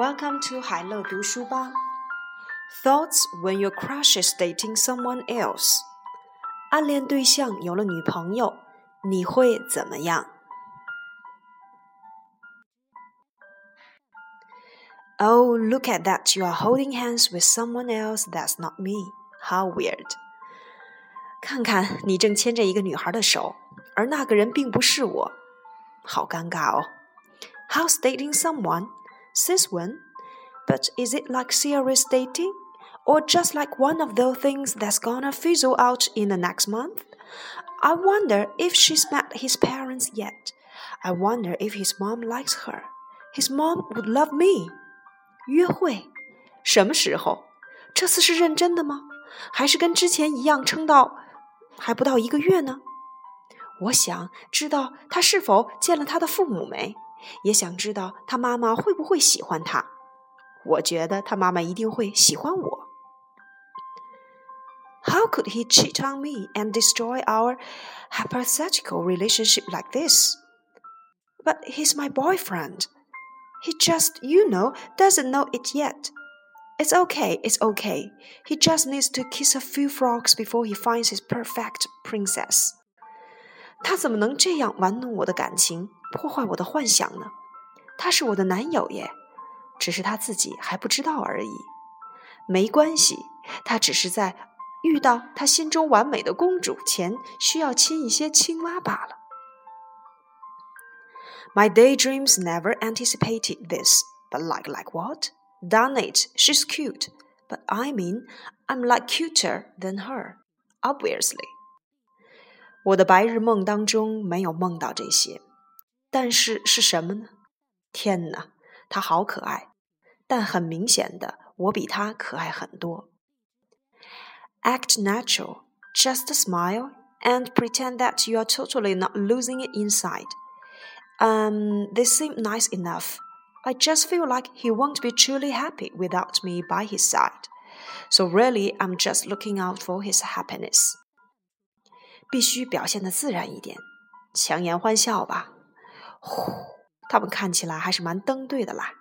Welcome to 海乐读书吧。Thoughts when your crush is dating someone else。暗恋对象有了女朋友，你会怎么样？Oh, look at that! You are holding hands with someone else. That's not me. How weird! 看看你正牵着一个女孩的手，而那个人并不是我，好尴尬哦。How's dating someone? Since when? But is it like serious dating? Or just like one of those things that's gonna fizzle out in the next month? I wonder if she's met his parents yet. I wonder if his mom likes her. His mom would love me. 约会，什么时候？这次是认真的吗？还是跟之前一样撑到还不到一个月呢？我想知道他是否见了他的父母没。 也想知道他妈妈会不会喜欢他。我觉得他妈妈一定会喜欢我。How could he cheat on me and destroy our hypothetical relationship like this? But he's my boyfriend. He just, you know, doesn't know it yet. It's okay, it's okay. He just needs to kiss a few frogs before he finds his perfect princess. 他怎么能这样玩弄我的感情， 破坏我的幻想呢？他是我的男友耶，只是他自己还不知道而已。没关系，他只是在遇到他心中完美的公主前，需要亲一些青蛙罢了。My daydreams never anticipated this, but like like what? Darn it, she's cute, but I mean, I'm like cuter than her, obviously. 我的白日梦当中没有梦到这些， 但是是什么呢？天哪，他好可爱，但很明显的，我比他可爱很多。Act natural, just smile and pretend that you are totally not losing it inside. Um, they seem nice enough. I just feel like he won't be truly happy without me by his side. So really, I'm just looking out for his happiness. 必须表现的自然一点，强颜欢笑吧。 呼，他们看起来还是蛮登对的啦。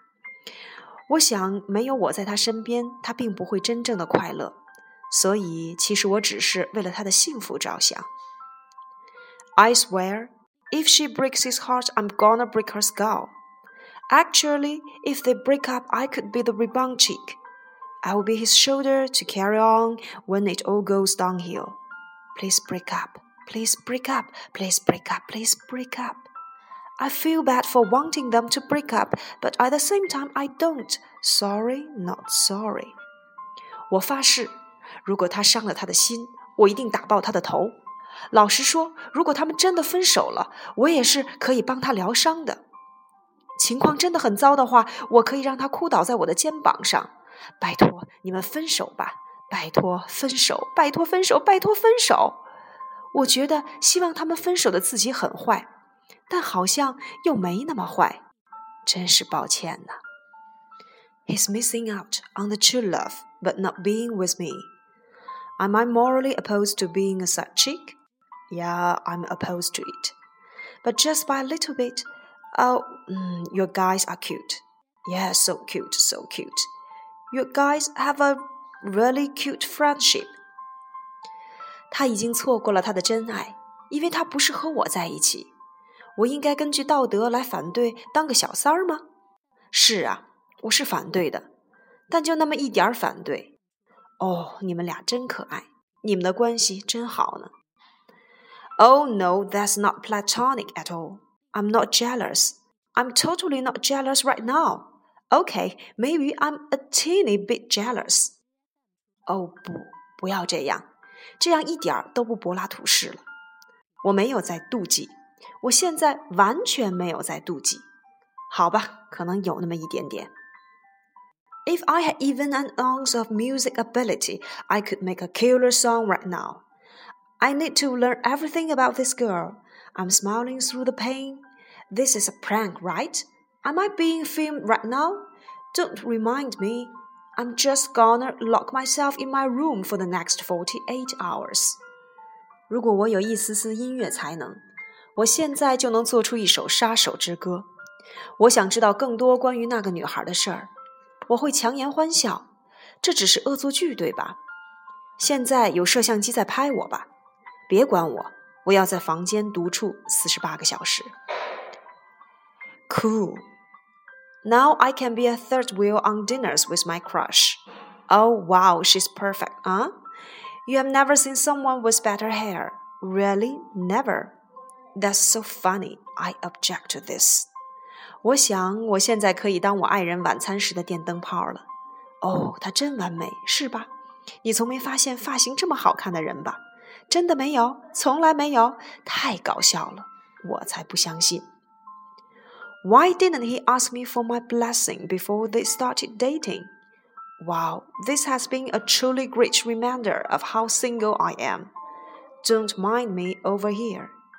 我想，没有我在他身边，他并不会真正的快乐。所以，其实我只是为了他的幸福着想。I swear, if she breaks his heart, I'm gonna break her skull. Actually, if they break up, I could be the rebound chick. I will be his shoulder to carry on when it all goes downhill. Please break up. Please break up. Please break up. Please break up. I feel bad for wanting them to break up, but at the same time, I don't. Sorry, not sorry. 我发誓，如果他伤了他的心，我一定打爆他的头。老实说，如果他们真的分手了，我也是可以帮他疗伤的。情况真的很糟的话，我可以让他哭倒在我的肩膀上。拜托，你们分手吧。拜托分手，拜托分手，拜托分手。我觉得希望他们分手的自己很坏，但好像又没那么坏，真是抱歉呐。He's missing out on the true love, but not being with me. Am I morally opposed to being a side chick? Yeah, I'm opposed to it. But just by a little bit. Oh, mm, your guys are cute. Yeah, so cute, so cute. Your guys have a really cute friendship. 他已经错过了他的真爱，因为他不是和我在一起。 我应该根据道德来反对当个小三儿吗？是啊，我是反对的，但就那么一点儿反对。哦，你们俩真可爱，你们的关系真好呢。Oh no, that's not platonic at all. I'm not jealous. I'm totally not jealous right now. Okay, maybe I'm a teeny bit jealous. 哦不，不要这样，这样一点儿都不柏拉图式了。我没有在妒忌，我现在完全没有在妒忌。好吧，可能有那么一点点。If I had even an ounce of music ability, I could make a killer song right now. I need to learn everything about this girl. I'm smiling through the pain. This is a prank, right? Am I being filmed right now? Don't remind me. I'm just gonna lock myself in my room for the next forty-eight hours. 如果我有一丝丝音乐才能， 我现在就能做出一首杀手之歌。我想知道更多关于那个女孩的事儿， 我会强颜欢笑。这只是恶作剧，对吧？现在有摄像机在拍我吧？别管我，我要在房间独处四十八个小时。Cool. Now I can be a third wheel on dinners with my crush. Oh wow, she's perfect, huh? You have never seen someone with better hair. Really? Never? That's so funny. I object to this. 我想我现在可以当我爱人晚餐时的电灯泡了。哦，她真完美，是吧？你从没发现发型这么好看的人吧？真的没有，从来没有，太搞笑了，我才不相信。Why didn't he ask me for my blessing before they started dating? Wow, this has been a truly great reminder of how single I am. Don't mind me over here,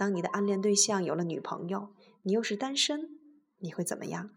当你的暗恋对象有了女朋友，你又是单身，你会怎么样？